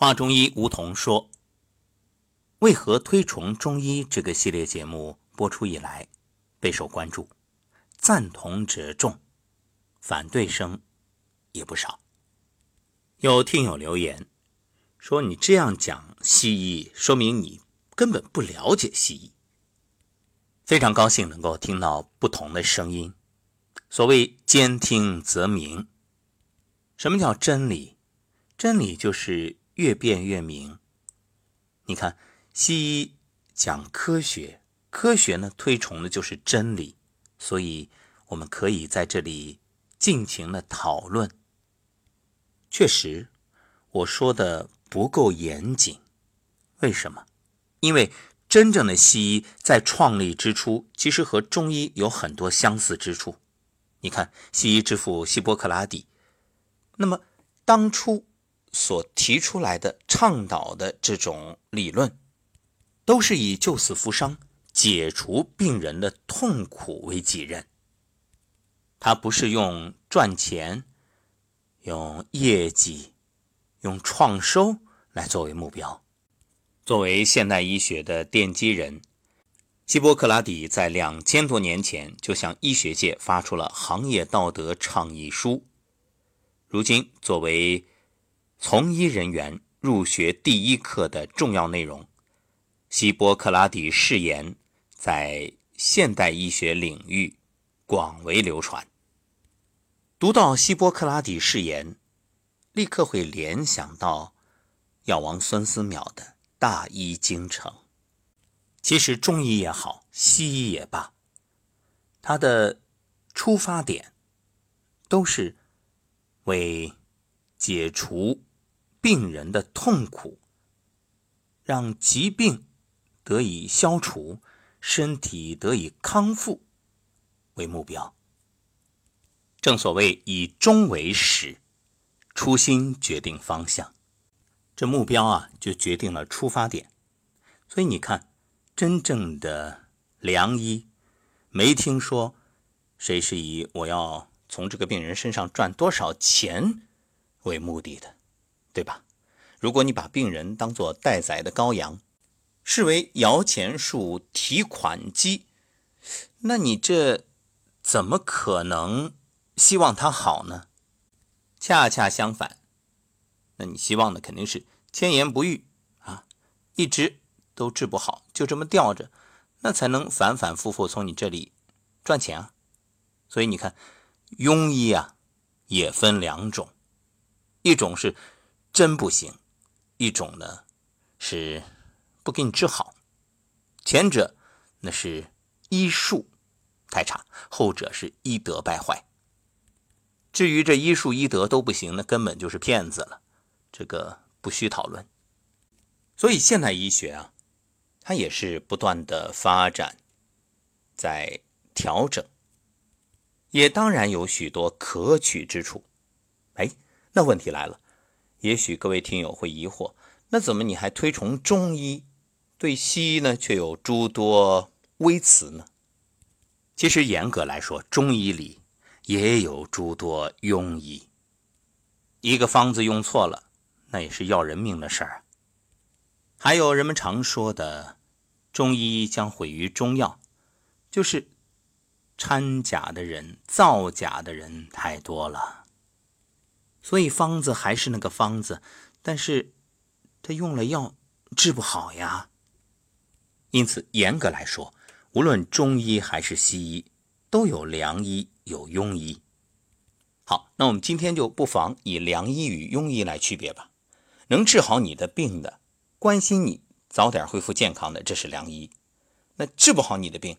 华中医吴桐说：“为何推崇中医这个系列节目播出以来备受关注，赞同者众，反对声也不少。有听友留言说：‘你这样讲西医，说明你根本不了解西医。’非常高兴能够听到不同的声音。所谓兼听则明。什么叫真理？真理就是。”越辩越明。你看，西医讲科学，科学呢推崇的就是真理，所以我们可以在这里尽情的讨论。确实，我说的不够严谨。为什么？因为真正的西医在创立之初，其实和中医有很多相似之处。你看，西医之父希波克拉底，那么当初。所提出来的、倡导的这种理论，都是以救死扶伤、解除病人的痛苦为己任。他不是用赚钱、用业绩、用创收来作为目标。作为现代医学的奠基人，希波克拉底在两千多年前就向医学界发出了行业道德倡议书。如今，作为从医人员入学第一课的重要内容，希波克拉底誓言在现代医学领域广为流传。读到希波克拉底誓言，立刻会联想到药王孙思邈的大医精诚。其实中医也好，西医也罢，它的出发点都是为解除。病人的痛苦，让疾病得以消除，身体得以康复为目标。正所谓以终为始，初心决定方向。这目标啊，就决定了出发点。所以你看，真正的良医，没听说谁是以我要从这个病人身上赚多少钱为目的的。对吧？如果你把病人当作待宰的羔羊，视为摇钱树、提款机，那你这怎么可能希望他好呢？恰恰相反，那你希望的肯定是千言不愈啊，一直都治不好，就这么吊着，那才能反反复复从你这里赚钱啊。所以你看，庸医啊也分两种，一种是。真不行，一种呢是不给你治好，前者那是医术太差，后者是医德败坏。至于这医术医德都不行，那根本就是骗子了，这个不需讨论。所以现代医学啊，它也是不断的发展，在调整，也当然有许多可取之处。哎，那问题来了。也许各位听友会疑惑，那怎么你还推崇中医，对西医呢却有诸多微词呢？其实严格来说，中医里也有诸多庸医。一个方子用错了，那也是要人命的事儿。还有人们常说的“中医将毁于中药”，就是掺假的人、造假的人太多了。所以方子还是那个方子，但是他用了药治不好呀。因此，严格来说，无论中医还是西医，都有良医有庸医。好，那我们今天就不妨以良医与庸医来区别吧。能治好你的病的，关心你早点恢复健康的，这是良医；那治不好你的病，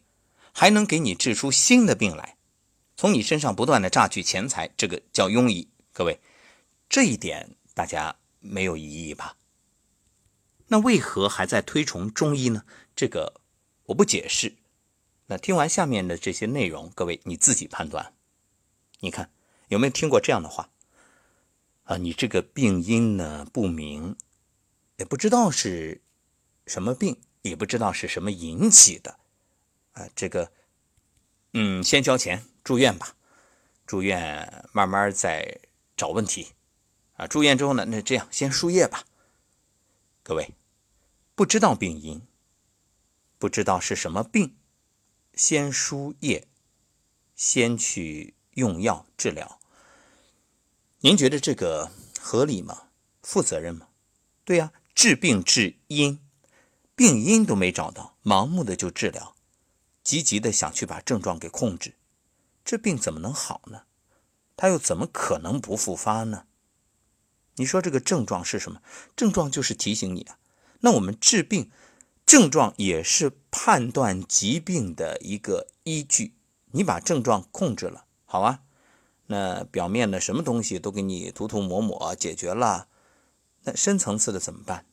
还能给你治出新的病来，从你身上不断的榨取钱财，这个叫庸医。各位。这一点大家没有异议吧？那为何还在推崇中医呢？这个我不解释。那听完下面的这些内容，各位你自己判断。你看有没有听过这样的话？啊，你这个病因呢不明，也不知道是什么病，也不知道是什么引起的。啊，这个，嗯，先交钱住院吧，住院慢慢再找问题。啊，住院之后呢，那这样先输液吧，各位不知道病因，不知道是什么病，先输液，先去用药治疗，您觉得这个合理吗？负责任吗？对呀，治病治因，病因都没找到，盲目的就治疗，积极的想去把症状给控制，这病怎么能好呢？他又怎么可能不复发呢？你说这个症状是什么？症状就是提醒你啊。那我们治病，症状也是判断疾病的一个依据。你把症状控制了，好啊。那表面的什么东西都给你涂涂抹抹解决了，那深层次的怎么办？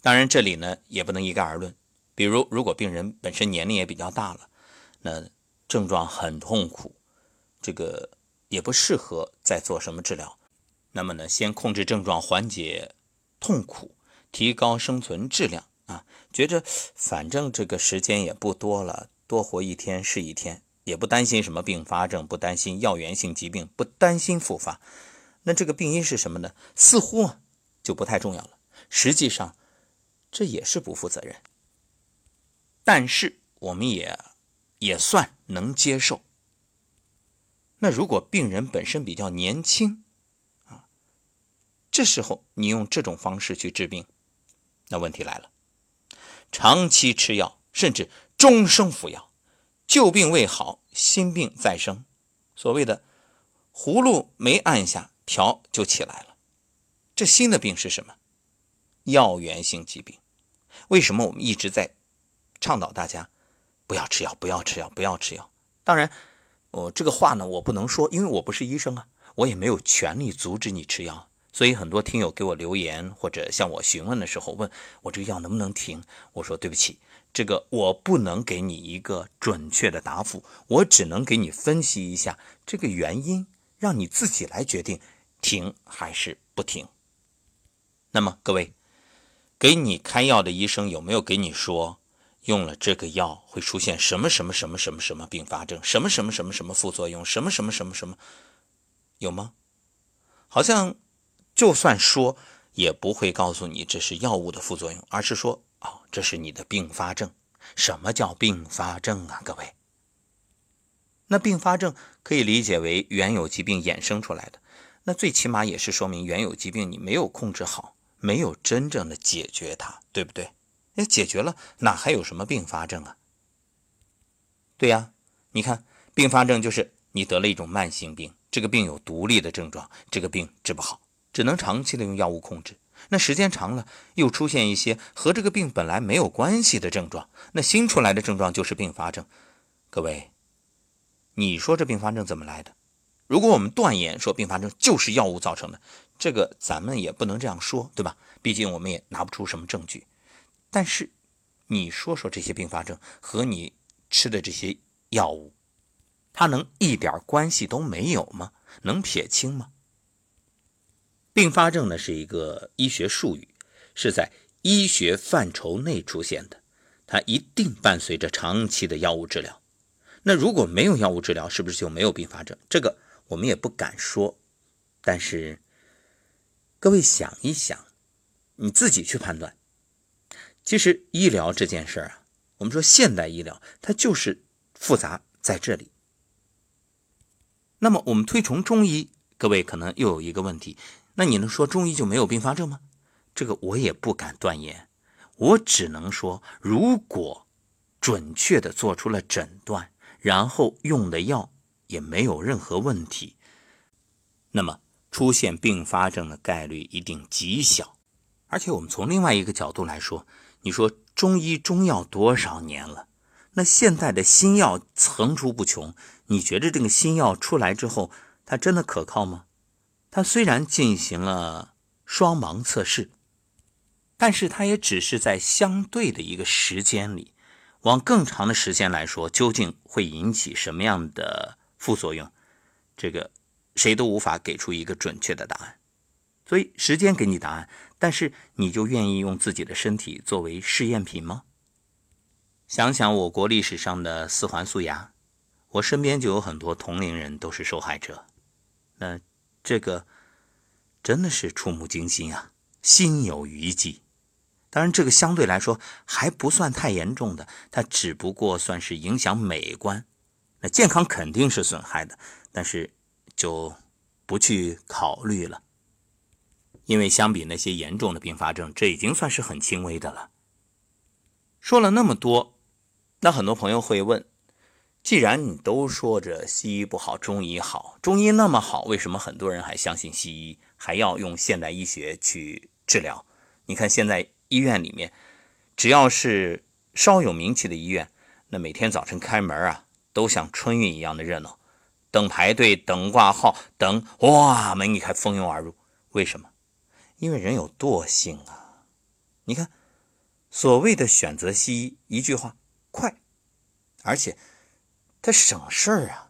当然这里呢也不能一概而论。比如如果病人本身年龄也比较大了，那症状很痛苦，这个也不适合再做什么治疗。那么呢，先控制症状，缓解痛苦，提高生存质量啊！觉着反正这个时间也不多了，多活一天是一天，也不担心什么并发症，不担心药源性疾病，不担心复发。那这个病因是什么呢？似乎啊就不太重要了。实际上，这也是不负责任。但是我们也也算能接受。那如果病人本身比较年轻，这时候你用这种方式去治病，那问题来了。长期吃药，甚至终生服药，旧病未好，新病再生。所谓的葫芦没按下，瓢就起来了。这新的病是什么？药源性疾病。为什么我们一直在倡导大家不要吃药，不要吃药，不要吃药？当然，我这个话呢，我不能说，因为我不是医生啊，我也没有权利阻止你吃药。所以很多听友给我留言或者向我询问的时候，问我这个药能不能停？我说对不起，这个我不能给你一个准确的答复，我只能给你分析一下这个原因，让你自己来决定停还是不停。那么各位，给你开药的医生有没有给你说用了这个药会出现什么什么什么什么什么并发症，什么什么什么什么副作用，什么什么什么什么有吗？好像。就算说，也不会告诉你这是药物的副作用，而是说，哦，这是你的并发症。什么叫并发症啊？各位，那并发症可以理解为原有疾病衍生出来的，那最起码也是说明原有疾病你没有控制好，没有真正的解决它，对不对？那解决了，哪还有什么并发症啊？对呀，你看，并发症就是你得了一种慢性病，这个病有独立的症状，这个病治不好。只能长期的用药物控制，那时间长了又出现一些和这个病本来没有关系的症状，那新出来的症状就是并发症。各位，你说这并发症怎么来的？如果我们断言说并发症就是药物造成的，这个咱们也不能这样说，对吧？毕竟我们也拿不出什么证据。但是你说说这些并发症和你吃的这些药物，它能一点关系都没有吗？能撇清吗？并发症呢是一个医学术语，是在医学范畴内出现的，它一定伴随着长期的药物治疗。那如果没有药物治疗，是不是就没有并发症？这个我们也不敢说。但是各位想一想，你自己去判断。其实医疗这件事儿啊，我们说现代医疗它就是复杂在这里。那么我们推崇中医，各位可能又有一个问题。那你能说中医就没有并发症吗？这个我也不敢断言，我只能说，如果准确的做出了诊断，然后用的药也没有任何问题，那么出现并发症的概率一定极小。而且我们从另外一个角度来说，你说中医中药多少年了？那现在的新药层出不穷，你觉得这个新药出来之后，它真的可靠吗？它虽然进行了双盲测试，但是它也只是在相对的一个时间里，往更长的时间来说，究竟会引起什么样的副作用，这个谁都无法给出一个准确的答案。所以时间给你答案，但是你就愿意用自己的身体作为试验品吗？想想我国历史上的四环素牙，我身边就有很多同龄人都是受害者。那。这个真的是触目惊心啊！心有余悸。当然，这个相对来说还不算太严重的，它只不过算是影响美观。那健康肯定是损害的，但是就不去考虑了，因为相比那些严重的并发症，这已经算是很轻微的了。说了那么多，那很多朋友会问：既然你都说着西医不好，中医好，中医那么好，为什么很多人还相信西医，还要用现代医学去治疗？你看现在医院里面，只要是稍有名气的医院，那每天早晨开门啊。都像春运一样的热闹，等排队，等挂号，等哇，门一开，蜂拥而入。为什么？因为人有惰性啊！你看，所谓的选择西医，一句话，快，而且它省事儿啊。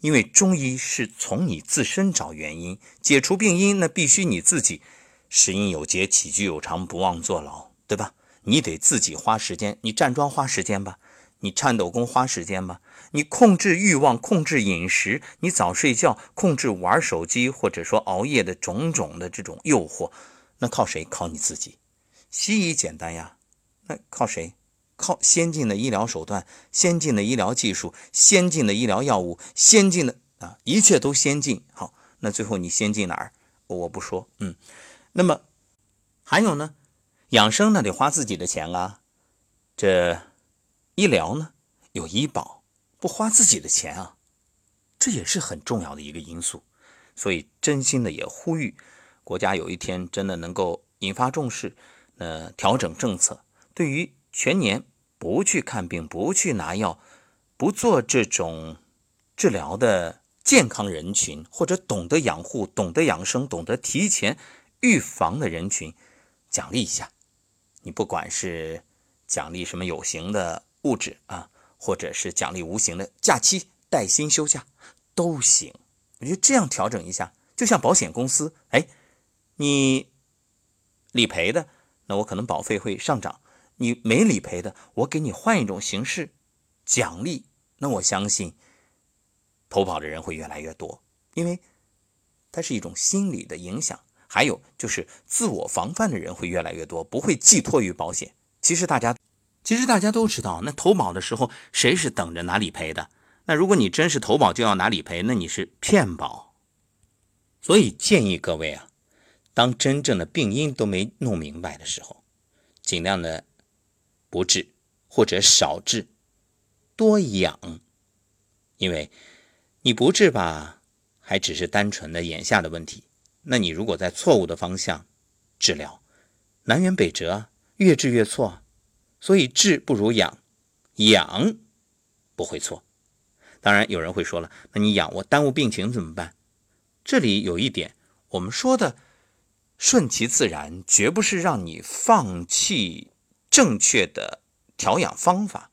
因为中医是从你自身找原因，解除病因，那必须你自己食饮有节，起居有常，不忘坐牢，对吧？你得自己花时间，你站桩花时间吧。你颤抖功花时间吧？你控制欲望，控制饮食，你早睡觉，控制玩手机或者说熬夜的种种的这种诱惑，那靠谁？靠你自己。西医简单呀，那靠谁？靠先进的医疗手段、先进的医疗技术、先进的医疗药物、先进的啊，一切都先进。好，那最后你先进哪儿？我不说。嗯，那么还有呢？养生那得花自己的钱啊，这。医疗呢，有医保，不花自己的钱啊，这也是很重要的一个因素。所以，真心的也呼吁国家有一天真的能够引发重视，呃，调整政策，对于全年不去看病、不去拿药、不做这种治疗的健康人群，或者懂得养护、懂得养生、懂得提前预防的人群，奖励一下。你不管是奖励什么有形的。物质啊，或者是奖励无形的假期、带薪休假都行。我觉得这样调整一下，就像保险公司，哎，你理赔的，那我可能保费会上涨；你没理赔的，我给你换一种形式奖励。那我相信投保的人会越来越多，因为它是一种心理的影响。还有就是自我防范的人会越来越多，不会寄托于保险。其实大家。其实大家都知道，那投保的时候谁是等着拿理赔的？那如果你真是投保就要拿理赔，那你是骗保。所以建议各位啊，当真正的病因都没弄明白的时候，尽量的不治或者少治，多养。因为你不治吧，还只是单纯的眼下的问题。那你如果在错误的方向治疗，南辕北辙，越治越错。所以治不如养，养不会错。当然有人会说了，那你养我耽误病情怎么办？这里有一点，我们说的顺其自然，绝不是让你放弃正确的调养方法。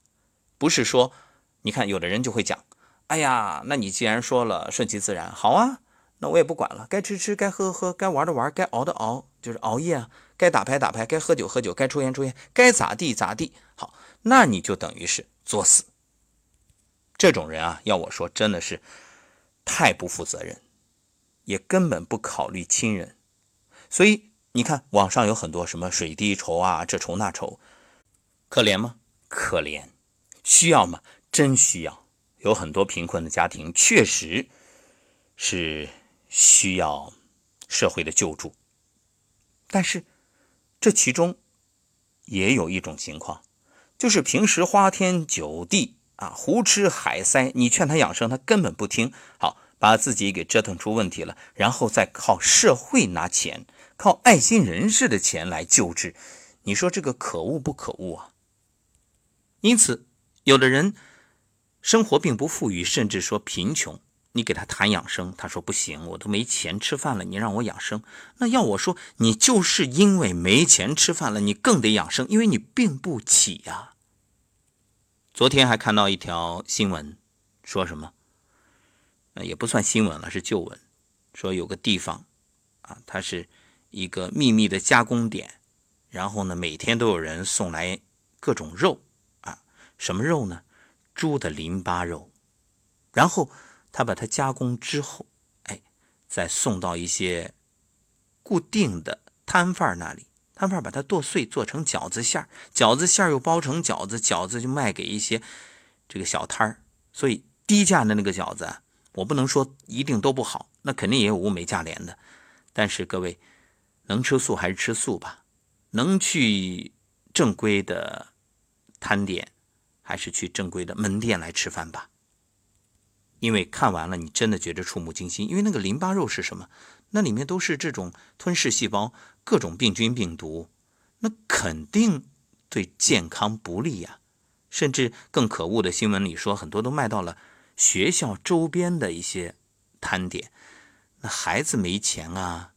不是说，你看有的人就会讲，哎呀，那你既然说了顺其自然，好啊，那我也不管了，该吃吃，该喝喝，该玩的玩，该熬的熬，就是熬夜啊。该打牌打牌，该喝酒喝酒，该抽烟抽烟，该咋地咋地。好，那你就等于是作死。这种人啊，要我说，真的是太不负责任，也根本不考虑亲人。所以你看，网上有很多什么水滴筹啊，这筹那筹，可怜吗？可怜。需要吗？真需要。有很多贫困的家庭，确实是需要社会的救助，但是。这其中也有一种情况，就是平时花天酒地啊，胡吃海塞，你劝他养生，他根本不听。好，把自己给折腾出问题了，然后再靠社会拿钱，靠爱心人士的钱来救治，你说这个可恶不可恶啊？因此，有的人生活并不富裕，甚至说贫穷。你给他谈养生，他说不行，我都没钱吃饭了，你让我养生，那要我说，你就是因为没钱吃饭了，你更得养生，因为你病不起呀。昨天还看到一条新闻，说什么？也不算新闻了，是旧闻，说有个地方，啊，它是一个秘密的加工点，然后呢，每天都有人送来各种肉，什么肉呢？猪的淋巴肉，然后。他把它加工之后，哎，再送到一些固定的摊贩那里，摊贩把它剁碎做成饺子馅儿，饺子馅儿又包成饺子，饺子就卖给一些这个小摊儿。所以低价的那个饺子，我不能说一定都不好，那肯定也有物美价廉的。但是各位能吃素还是吃素吧，能去正规的摊点还是去正规的门店来吃饭吧。因为看完了，你真的觉得触目惊心。因为那个淋巴肉是什么？那里面都是这种吞噬细胞、各种病菌、病毒，那肯定对健康不利呀。甚至更可恶的新闻里说，很多都卖到了学校周边的一些摊点。那孩子没钱啊，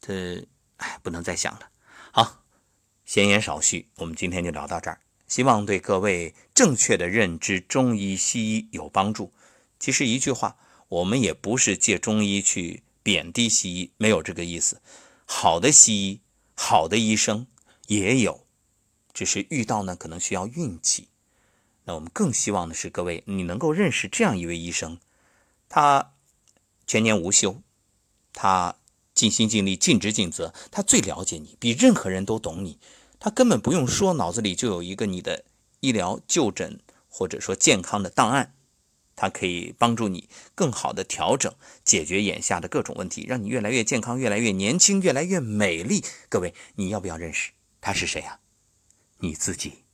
这哎不能再想了。好，闲言少叙，我们今天就聊到这儿。希望对各位正确的认知中医西医有帮助。其实一句话，我们也不是借中医去贬低西医，没有这个意思。好的西医，好的医生也有，只是遇到呢可能需要运气。那我们更希望的是各位你能够认识这样一位医生，他全年无休，他尽心尽力、尽职尽责，他最了解你，比任何人都懂你。他根本不用说，脑子里就有一个你的医疗就诊或者说健康的档案。他可以帮助你更好的调整、解决眼下的各种问题，让你越来越健康、越来越年轻、越来越美丽。各位，你要不要认识他是谁啊？你自己。